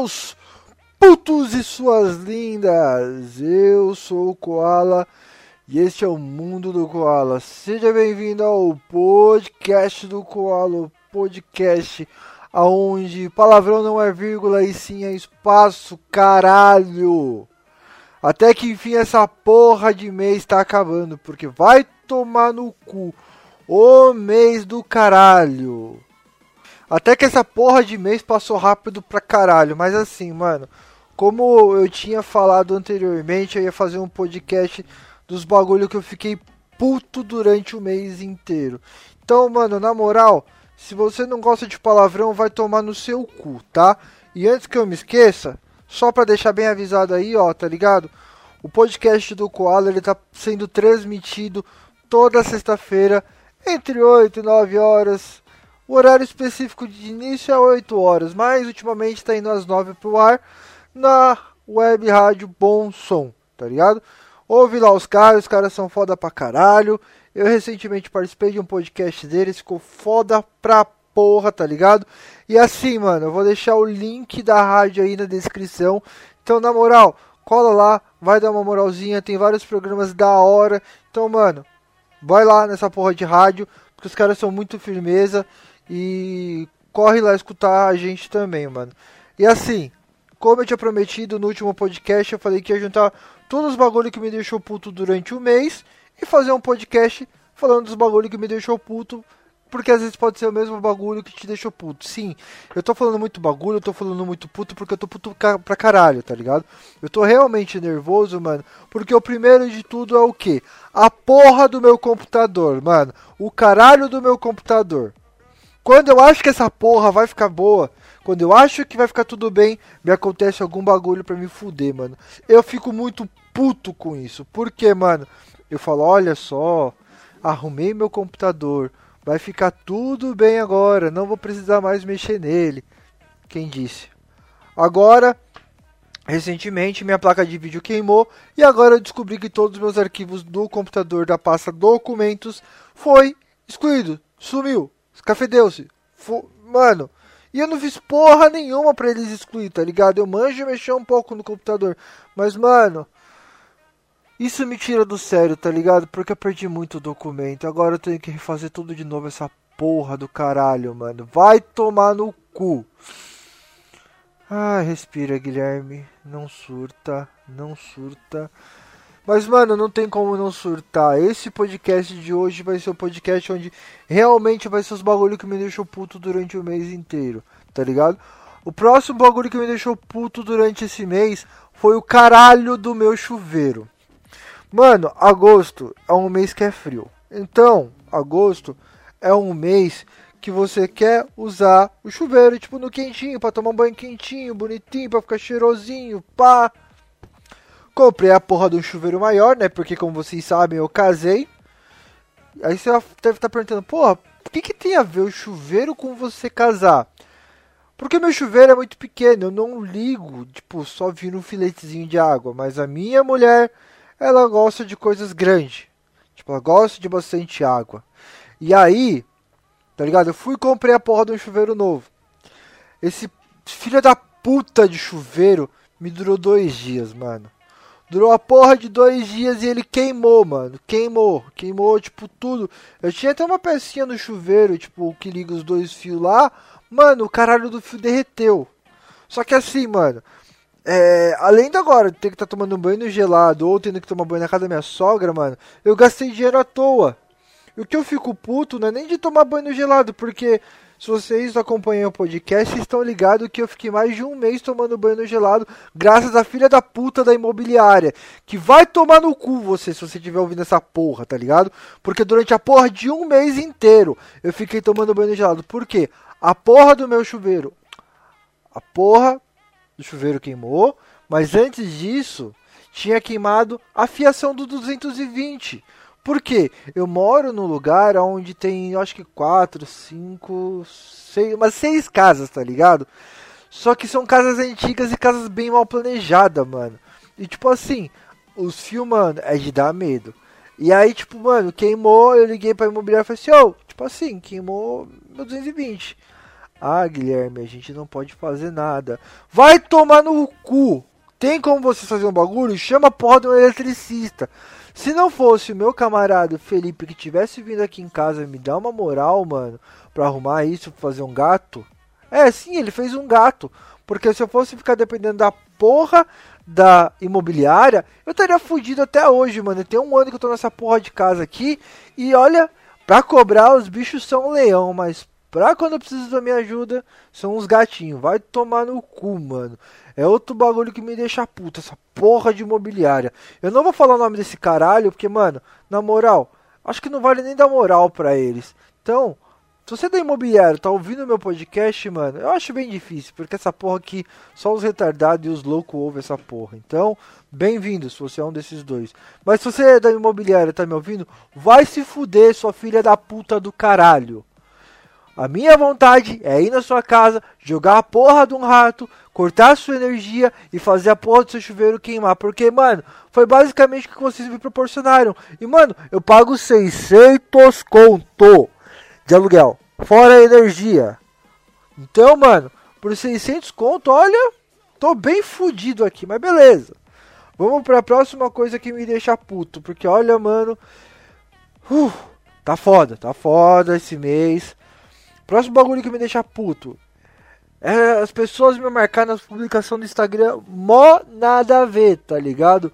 seus putos e suas lindas! Eu sou o Koala e este é o Mundo do Koala. Seja bem-vindo ao podcast do Koala, podcast aonde palavrão não é vírgula e sim é espaço, caralho! Até que enfim essa porra de mês tá acabando, porque vai tomar no cu o mês do caralho. Até que essa porra de mês passou rápido pra caralho, mas assim, mano, como eu tinha falado anteriormente, eu ia fazer um podcast dos bagulho que eu fiquei puto durante o mês inteiro. Então, mano, na moral, se você não gosta de palavrão, vai tomar no seu cu, tá? E antes que eu me esqueça, só pra deixar bem avisado aí, ó, tá ligado? O podcast do Koala, ele tá sendo transmitido toda sexta-feira, entre 8 e 9 horas. O horário específico de início é 8 horas, mas ultimamente tá indo às 9 pro ar na web rádio Bom Som, tá ligado? Ouve lá os caras, os caras são foda pra caralho. Eu recentemente participei de um podcast deles, ficou foda pra porra, tá ligado? E assim, mano, eu vou deixar o link da rádio aí na descrição. Então, na moral, cola lá, vai dar uma moralzinha, tem vários programas da hora. Então, mano, vai lá nessa porra de rádio, porque os caras são muito firmeza e corre lá escutar a gente também, mano. E assim, como eu tinha prometido no último podcast, eu falei que ia juntar todos os bagulho que me deixou puto durante o mês e fazer um podcast falando dos bagulho que me deixou puto. Porque às vezes pode ser o mesmo bagulho que te deixou puto. Sim, eu tô falando muito bagulho, eu tô falando muito puto porque eu tô puto pra caralho, tá ligado? Eu tô realmente nervoso, mano. Porque o primeiro de tudo é o que? A porra do meu computador, mano. O caralho do meu computador. Quando eu acho que essa porra vai ficar boa, quando eu acho que vai ficar tudo bem, me acontece algum bagulho pra me fuder, mano. Eu fico muito puto com isso. Porque, mano, eu falo, olha só, arrumei meu computador, vai ficar tudo bem agora, não vou precisar mais mexer nele. Quem disse? Agora, recentemente minha placa de vídeo queimou e agora eu descobri que todos os meus arquivos do computador da pasta documentos foi excluído, sumiu, escafedeu-se. Mano, e eu não fiz porra nenhuma pra eles excluir, tá ligado? Eu manjo mexer um pouco no computador. Mas, mano, isso me tira do sério, tá ligado? Porque eu perdi muito documento. Agora eu tenho que refazer tudo de novo essa porra do caralho, mano. Vai tomar no cu. Ah, respira, Guilherme. Não surta, não surta. Mas, mano, não tem como não surtar. Esse podcast de hoje vai ser o podcast onde realmente vai ser os bagulho que me deixou puto durante o mês inteiro, tá ligado? O próximo bagulho que me deixou puto durante esse mês foi o caralho do meu chuveiro. Mano, agosto é um mês que é frio. Então, agosto é um mês que você quer usar o chuveiro, tipo, no quentinho, para tomar um banho quentinho, bonitinho, para ficar cheirosinho, pá. Comprei a porra do chuveiro maior, né? Porque como vocês sabem, eu casei. Aí você deve estar perguntando, porra, o que, que tem a ver o chuveiro com você casar? Porque meu chuveiro é muito pequeno, eu não ligo, tipo, só vir um filetezinho de água. Mas a minha mulher, ela gosta de coisas grandes. Tipo, ela gosta de bastante água. E aí, tá ligado? Eu fui e comprei a porra de um chuveiro novo. Esse filho da puta de chuveiro me durou dois dias, mano. Durou a porra de dois dias e ele queimou, mano. Queimou. Queimou, tipo, tudo. Eu tinha até uma pecinha no chuveiro, tipo, que liga os dois fios lá. Mano, o caralho do fio derreteu. Só que assim, mano. É, além de agora ter que estar tá tomando um banho gelado ou tendo que tomar banho na casa da minha sogra, mano, eu gastei dinheiro à toa. E o que eu fico puto não é nem de tomar banho gelado, porque se vocês acompanham o podcast, estão ligados que eu fiquei mais de um mês tomando banho gelado, graças à filha da puta da imobiliária. Que vai tomar no cu você, se você estiver ouvindo essa porra, tá ligado? Porque durante a porra de um mês inteiro eu fiquei tomando banho gelado. Por quê? A porra do meu chuveiro. A porra do chuveiro queimou, mas antes disso tinha queimado a fiação do 220. Por quê? Eu moro num lugar onde tem, acho que quatro, cinco, seis, umas seis casas, tá ligado? Só que são casas antigas e casas bem mal planejadas, mano. E tipo assim, os fios, mano, é de dar medo. E aí, tipo, mano, queimou, eu liguei pra imobiliária e falei assim, ô, oh, tipo assim, queimou meu 220. Ah, Guilherme, a gente não pode fazer nada. Vai tomar no cu! Tem como você fazer um bagulho? Chama a porra de um eletricista. Se não fosse o meu camarada Felipe que tivesse vindo aqui em casa me dar uma moral, mano, pra arrumar isso, fazer um gato. É, sim, ele fez um gato. Porque se eu fosse ficar dependendo da porra da imobiliária, eu estaria fudido até hoje, mano. Tem um ano que eu tô nessa porra de casa aqui. E olha, pra cobrar, os bichos são leão, mas pra quando eu preciso da minha ajuda, são uns gatinhos. Vai tomar no cu, mano. É outro bagulho que me deixa puta, essa porra de imobiliária. Eu não vou falar o nome desse caralho, porque, mano, na moral, acho que não vale nem dar moral pra eles. Então, se você é da imobiliária, tá ouvindo meu podcast, mano, eu acho bem difícil, porque essa porra aqui, só os retardados e os loucos ouvem essa porra. Então, bem-vindo se você é um desses dois. Mas se você é da imobiliária tá me ouvindo, vai se fuder, sua filha da puta do caralho. A minha vontade é ir na sua casa, jogar a porra de um rato, cortar a sua energia e fazer a porra do seu chuveiro queimar. Porque, mano, foi basicamente o que vocês me proporcionaram. E, mano, eu pago 600 conto de aluguel, fora a energia. Então, mano, por 600 conto, olha, tô bem fudido aqui, mas beleza. Vamos pra próxima coisa que me deixa puto, porque olha, mano, uh, tá foda, tá foda esse mês. Próximo bagulho que me deixa puto. É as pessoas me marcar nas publicações do Instagram, mó nada a ver, tá ligado?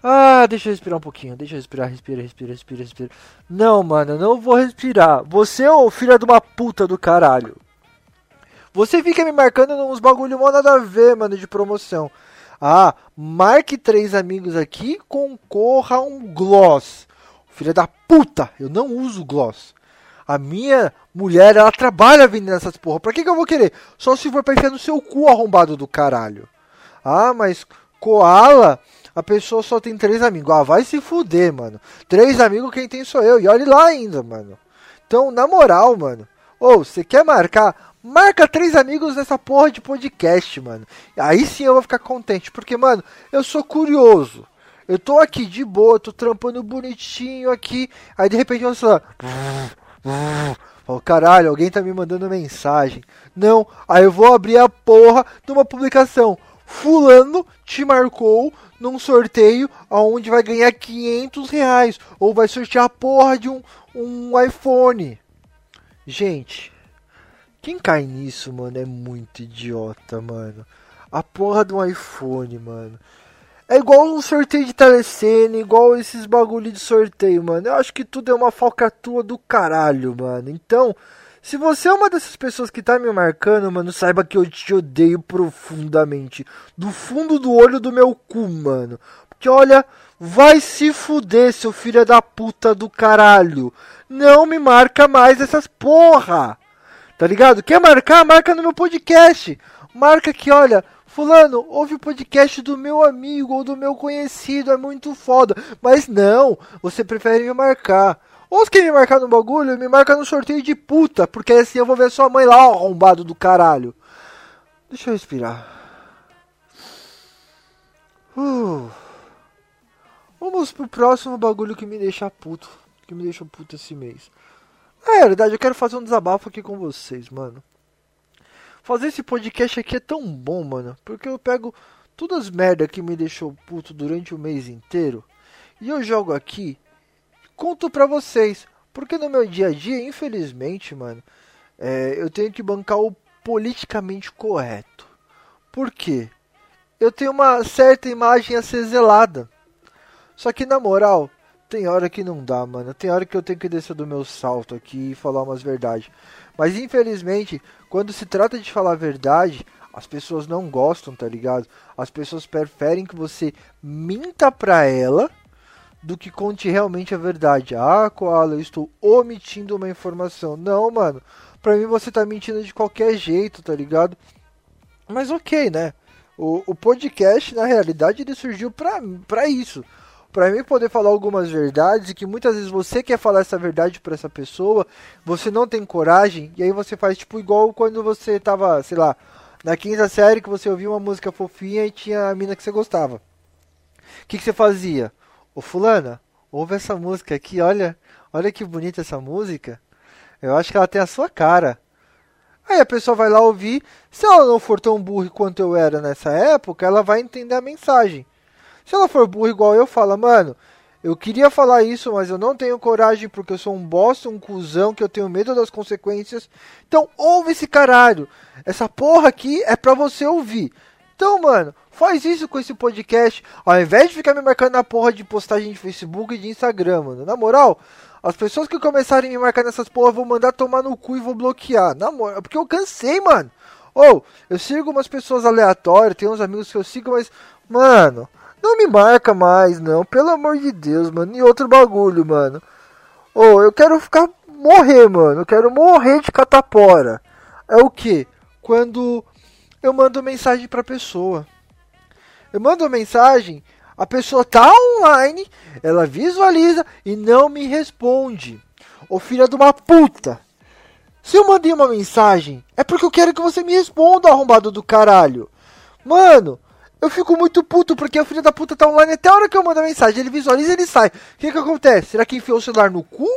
Ah, deixa eu respirar um pouquinho. Deixa eu respirar, respira, respira, respira, respira. Não, mano, eu não vou respirar. Você, ô filha de uma puta do caralho. Você fica me marcando uns bagulho mó nada a ver, mano, de promoção. Ah, marque três amigos aqui, concorra a um gloss. Filha da puta, eu não uso gloss. A minha mulher, ela trabalha vendendo essas porra. Pra que, que eu vou querer? Só se for pra enfiar no seu cu arrombado do caralho. Ah, mas Koala a pessoa só tem três amigos. Ah, vai se fuder, mano. Três amigos, quem tem sou eu. E olhe lá ainda, mano. Então, na moral, mano. Ou, você quer marcar? Marca três amigos nessa porra de podcast, mano. Aí sim eu vou ficar contente. Porque, mano, eu sou curioso. Eu tô aqui de boa, tô trampando bonitinho aqui. Aí de repente eu só. Falo, caralho, alguém tá me mandando mensagem. Não, aí eu vou abrir a porra de uma publicação. Fulano te marcou num sorteio onde vai ganhar 500 reais. Ou vai sortear a porra de um, um iPhone. Gente, quem cai nisso, mano, é muito idiota, mano. A porra de um iPhone, mano. É igual um sorteio de telecena, igual esses bagulho de sorteio, mano. Eu acho que tudo é uma falcatrua do caralho, mano. Então, se você é uma dessas pessoas que tá me marcando, mano, saiba que eu te odeio profundamente. Do fundo do olho do meu cu, mano. Porque olha, vai se fuder, seu filho da puta do caralho. Não me marca mais essas porra. Tá ligado? Quer marcar? Marca no meu podcast. Marca que, olha, Fulano, ouve o podcast do meu amigo ou do meu conhecido, é muito foda. Mas não, você prefere me marcar. Ou se quer me marcar no bagulho, me marca no sorteio de puta, porque assim eu vou ver sua mãe lá, arrombado do caralho. Deixa eu respirar. Uh. Vamos pro próximo bagulho que me deixa puto. Que me deixa puto esse mês. É, verdade, eu quero fazer um desabafo aqui com vocês, mano. Fazer esse podcast aqui é tão bom, mano. Porque eu pego todas as merda que me deixou puto durante o mês inteiro. E eu jogo aqui conto pra vocês. Porque no meu dia a dia, infelizmente, mano, é, eu tenho que bancar o politicamente correto. Por quê? Eu tenho uma certa imagem a ser zelada. Só que na moral, tem hora que não dá, mano. Tem hora que eu tenho que descer do meu salto aqui e falar umas verdades. Mas infelizmente, quando se trata de falar a verdade, as pessoas não gostam, tá ligado? As pessoas preferem que você minta pra ela do que conte realmente a verdade. Ah, Koala, eu estou omitindo uma informação. Não, mano. Pra mim você tá mentindo de qualquer jeito, tá ligado? Mas ok, né? O, o podcast, na realidade, ele surgiu pra, pra isso. Pra mim poder falar algumas verdades e que muitas vezes você quer falar essa verdade pra essa pessoa, você não tem coragem, e aí você faz tipo igual quando você tava, sei lá, na quinta série que você ouvia uma música fofinha e tinha a mina que você gostava. O que, que você fazia? Ô fulana, ouve essa música aqui, olha, olha que bonita essa música. Eu acho que ela tem a sua cara. Aí a pessoa vai lá ouvir. Se ela não for tão burra quanto eu era nessa época, ela vai entender a mensagem. Se ela for burra igual eu, fala, mano, eu queria falar isso, mas eu não tenho coragem porque eu sou um bosta, um cuzão, que eu tenho medo das consequências. Então ouve esse caralho. Essa porra aqui é pra você ouvir. Então, mano, faz isso com esse podcast. Ao invés de ficar me marcando na porra de postagem de Facebook e de Instagram, mano. Na moral, as pessoas que começarem a me marcar nessas porra, vou mandar tomar no cu e vou bloquear. Na moral, porque eu cansei, mano. Ou, eu sigo umas pessoas aleatórias, tem uns amigos que eu sigo, mas, mano, não me marca mais, não. Pelo amor de Deus, mano. E outro bagulho, mano. Ou, oh, eu quero ficar, morrer, mano. Eu quero morrer de catapora. É o que? Quando eu mando mensagem pra pessoa. Eu mando mensagem a pessoa tá online, ela visualiza e não me responde. Ô filha de uma puta. Se eu mandei uma mensagem, é porque eu quero que você me responda, arrombado do caralho. Mano, eu fico muito puto porque o filho da puta tá online até a hora que eu mando a mensagem. Ele visualiza e ele sai. O que que acontece? Será que enfiou o celular no cu?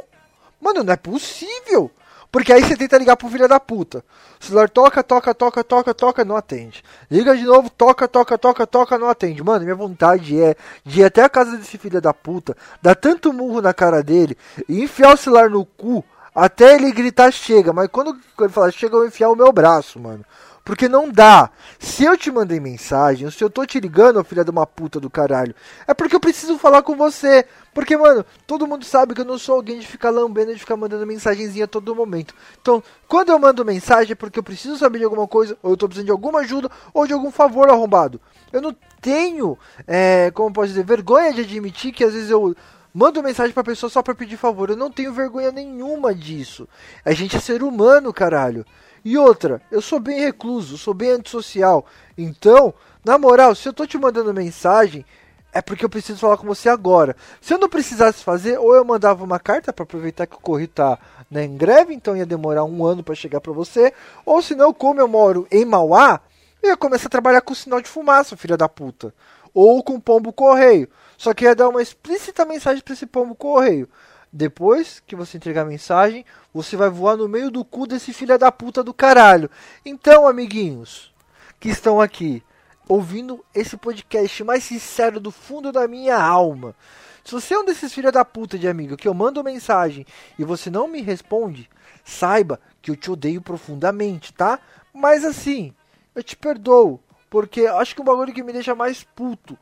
Mano, não é possível. Porque aí você tenta ligar pro filho da puta. O celular toca, toca, toca, toca, toca, não atende. Liga de novo, toca, toca, toca, toca, não atende. Mano, minha vontade é de ir até a casa desse filho da puta, dar tanto murro na cara dele e enfiar o celular no cu até ele gritar chega. Mas quando ele fala chega, eu vou enfiar o meu braço, mano. Porque não dá. Se eu te mandei mensagem, se eu tô te ligando, filha de uma puta do caralho, é porque eu preciso falar com você. Porque, mano, todo mundo sabe que eu não sou alguém de ficar lambendo, de ficar mandando mensagenzinha a todo momento. Então, quando eu mando mensagem é porque eu preciso saber de alguma coisa, ou eu tô precisando de alguma ajuda, ou de algum favor arrombado. Eu não tenho, é, como posso dizer, vergonha de admitir que às vezes eu mando mensagem pra pessoa só pra pedir favor. Eu não tenho vergonha nenhuma disso. A gente é ser humano, caralho. E outra, eu sou bem recluso, sou bem antissocial. Então, na moral, se eu tô te mandando mensagem, é porque eu preciso falar com você agora. Se eu não precisasse fazer, ou eu mandava uma carta para aproveitar que o correio tá né, em greve, então ia demorar um ano para chegar para você, ou se não, como eu moro em Mauá, eu ia começar a trabalhar com sinal de fumaça, filha da puta. Ou com pombo correio. Só que ia dar uma explícita mensagem para esse pombo correio. Depois que você entregar a mensagem, você vai voar no meio do cu desse filho da puta do caralho. Então, amiguinhos que estão aqui ouvindo esse podcast mais sincero do fundo da minha alma. Se você é um desses filha da puta de amigo que eu mando mensagem e você não me responde, saiba que eu te odeio profundamente, tá? Mas assim, eu te perdoo, porque acho que o bagulho que me deixa mais puto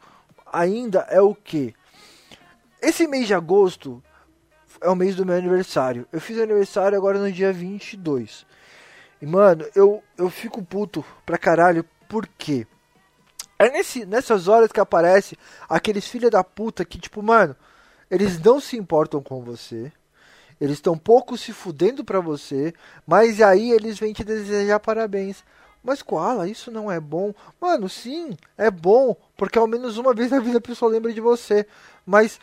ainda é o que? Esse mês de agosto é o mês do meu aniversário. Eu fiz aniversário agora no dia 22. E, mano, eu, eu fico puto pra caralho, por quê? É nesse, nessas horas que aparece aqueles filha da puta que, tipo, mano, eles não se importam com você. Eles estão pouco se fudendo pra você. Mas aí eles vêm te desejar parabéns. Mas Koala, isso não é bom. Mano, sim, é bom. Porque ao menos uma vez na vida a pessoa lembra de você. Mas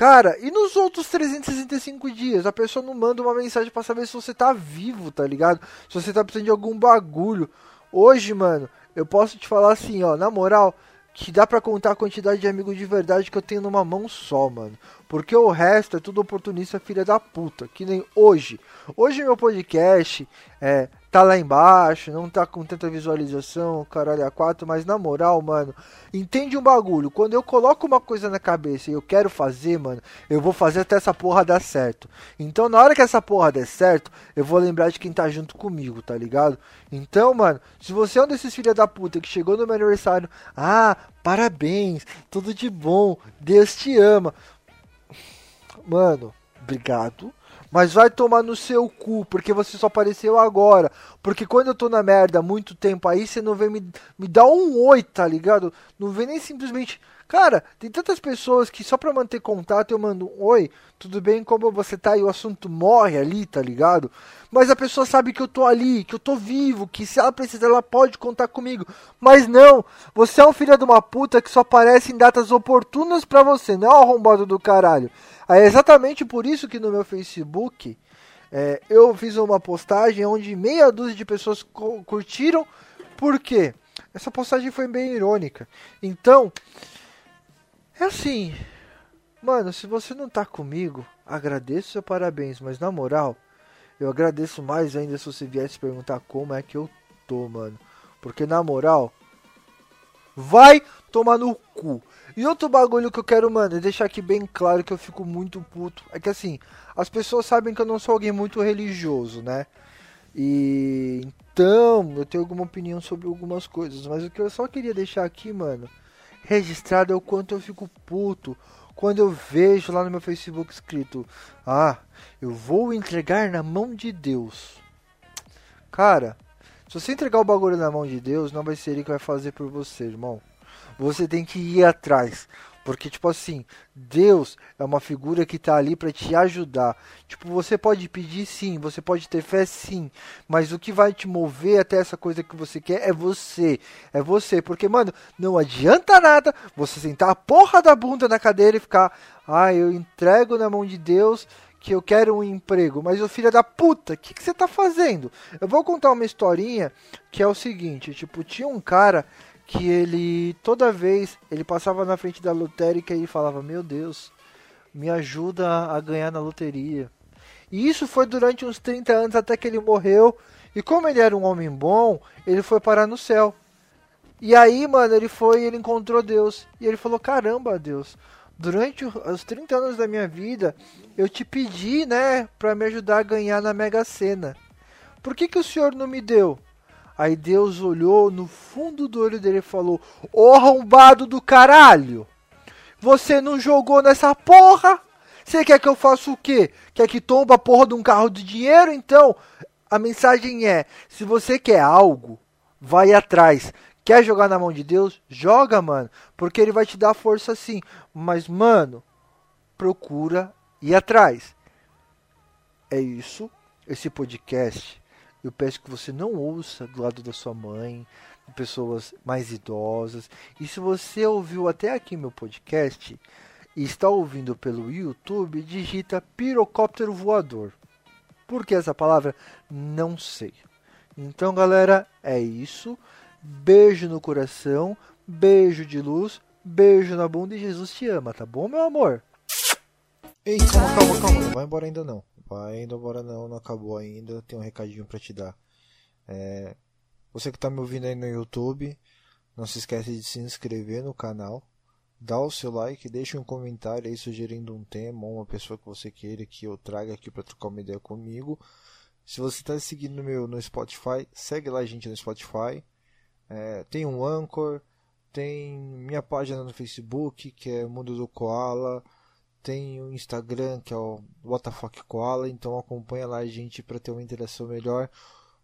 Cara, e nos outros 365 dias? A pessoa não manda uma mensagem para saber se você tá vivo, tá ligado? Se você tá precisando de algum bagulho. Hoje, mano, eu posso te falar assim, ó, na moral, que dá para contar a quantidade de amigos de verdade que eu tenho numa mão só, mano. Porque o resto é tudo oportunista filha da puta, que nem hoje. Hoje meu podcast é tá lá embaixo, não tá com tanta visualização, caralho a quatro, mas na moral, mano, entende um bagulho. Quando eu coloco uma coisa na cabeça e eu quero fazer, mano, eu vou fazer até essa porra dar certo. Então, na hora que essa porra der certo, eu vou lembrar de quem tá junto comigo, tá ligado? Então, mano, se você é um desses filha da puta que chegou no meu aniversário, ah, parabéns, tudo de bom, Deus te ama. Mano, obrigado mas vai tomar no seu cu, porque você só apareceu agora. Porque quando eu tô na merda há muito tempo aí, você não vem me, me dar um oi, tá ligado? Não vem nem simplesmente. Cara, tem tantas pessoas que só pra manter contato eu mando um oi, tudo bem, como você tá e o assunto morre ali, tá ligado? Mas a pessoa sabe que eu tô ali, que eu tô vivo, que se ela precisar ela pode contar comigo. Mas não, você é um filho de uma puta que só aparece em datas oportunas pra você, não é o arrombado do caralho. É exatamente por isso que no meu Facebook é, eu fiz uma postagem onde meia dúzia de pessoas curtiram. Por quê? Essa postagem foi bem irônica. Então, é assim, mano, se você não tá comigo, agradeço seu parabéns, mas na moral, Eu agradeço mais ainda se você viesse perguntar como é que eu tô, mano. Porque na moral, vai tomar no cu. E outro bagulho que eu quero, mano, é deixar aqui bem claro que eu fico muito puto. É que assim, as pessoas sabem que eu não sou alguém muito religioso, né? E então, eu tenho alguma opinião sobre algumas coisas, mas o que eu só queria deixar aqui, mano, registrado é o quanto eu fico puto quando eu vejo lá no meu Facebook escrito: "Ah, eu vou entregar na mão de Deus". Cara, se você entregar o bagulho na mão de Deus, não vai ser ele que vai fazer por você, irmão. Você tem que ir atrás. Porque, tipo assim, Deus é uma figura que está ali para te ajudar. Tipo, você pode pedir sim, você pode ter fé sim, mas o que vai te mover até essa coisa que você quer é você. É você. Porque, mano, não adianta nada você sentar a porra da bunda na cadeira e ficar, ah, eu entrego na mão de Deus que eu quero um emprego, mas o filho da puta, o que, que você tá fazendo? Eu vou contar uma historinha que é o seguinte, tipo, tinha um cara que ele toda vez ele passava na frente da lotérica e falava: "Meu Deus, me ajuda a ganhar na loteria". E isso foi durante uns 30 anos até que ele morreu. E como ele era um homem bom, ele foi parar no céu. E aí, mano, ele foi, ele encontrou Deus. E ele falou: "Caramba, Deus, durante os 30 anos da minha vida, eu te pedi, né, para me ajudar a ganhar na Mega Sena. Por que que o senhor não me deu?" Aí Deus olhou no fundo do olho dele e falou: Ô arrombado do caralho! Você não jogou nessa porra? Você quer que eu faça o quê? Quer que tomba a porra de um carro de dinheiro? Então, a mensagem é: se você quer algo, vai atrás. Quer jogar na mão de Deus? Joga, mano. Porque ele vai te dar força sim. Mas, mano, procura ir atrás. É isso. Esse podcast eu peço que você não ouça do lado da sua mãe, de pessoas mais idosas. E se você ouviu até aqui meu podcast e está ouvindo pelo YouTube, digita pirocóptero voador. Por que essa palavra? Não sei. Então, galera, é isso. Beijo no coração, beijo de luz, beijo na bunda e Jesus te ama, tá bom, meu amor? Ei, calma, calma, calma, não vai embora ainda não. Vai indo embora não, não acabou ainda. Tem um recadinho para te dar. É, você que está me ouvindo aí no YouTube, não se esquece de se inscrever no canal. Dá o seu like, deixa um comentário aí sugerindo um tema ou uma pessoa que você queira que eu traga aqui para trocar uma ideia comigo. Se você está seguindo meu no Spotify, segue lá a gente no Spotify. É, tem um Anchor, tem minha página no Facebook, que é Mundo do Koala tem o Instagram que é o WTF Koala, então acompanha lá a gente para ter uma interação melhor.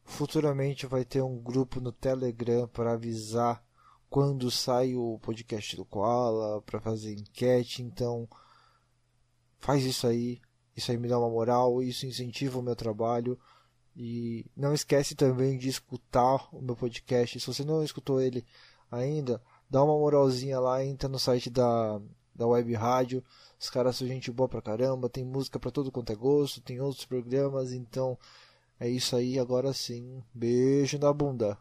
Futuramente vai ter um grupo no Telegram para avisar quando sai o podcast do Koala, para fazer enquete, então faz isso aí. Isso aí me dá uma moral, isso incentiva o meu trabalho. E não esquece também de escutar o meu podcast. Se você não escutou ele ainda, dá uma moralzinha lá, entra no site da, da Web Rádio os caras são gente boa pra caramba, tem música pra todo quanto é gosto, tem outros programas, então é isso aí, agora sim. Beijo na bunda.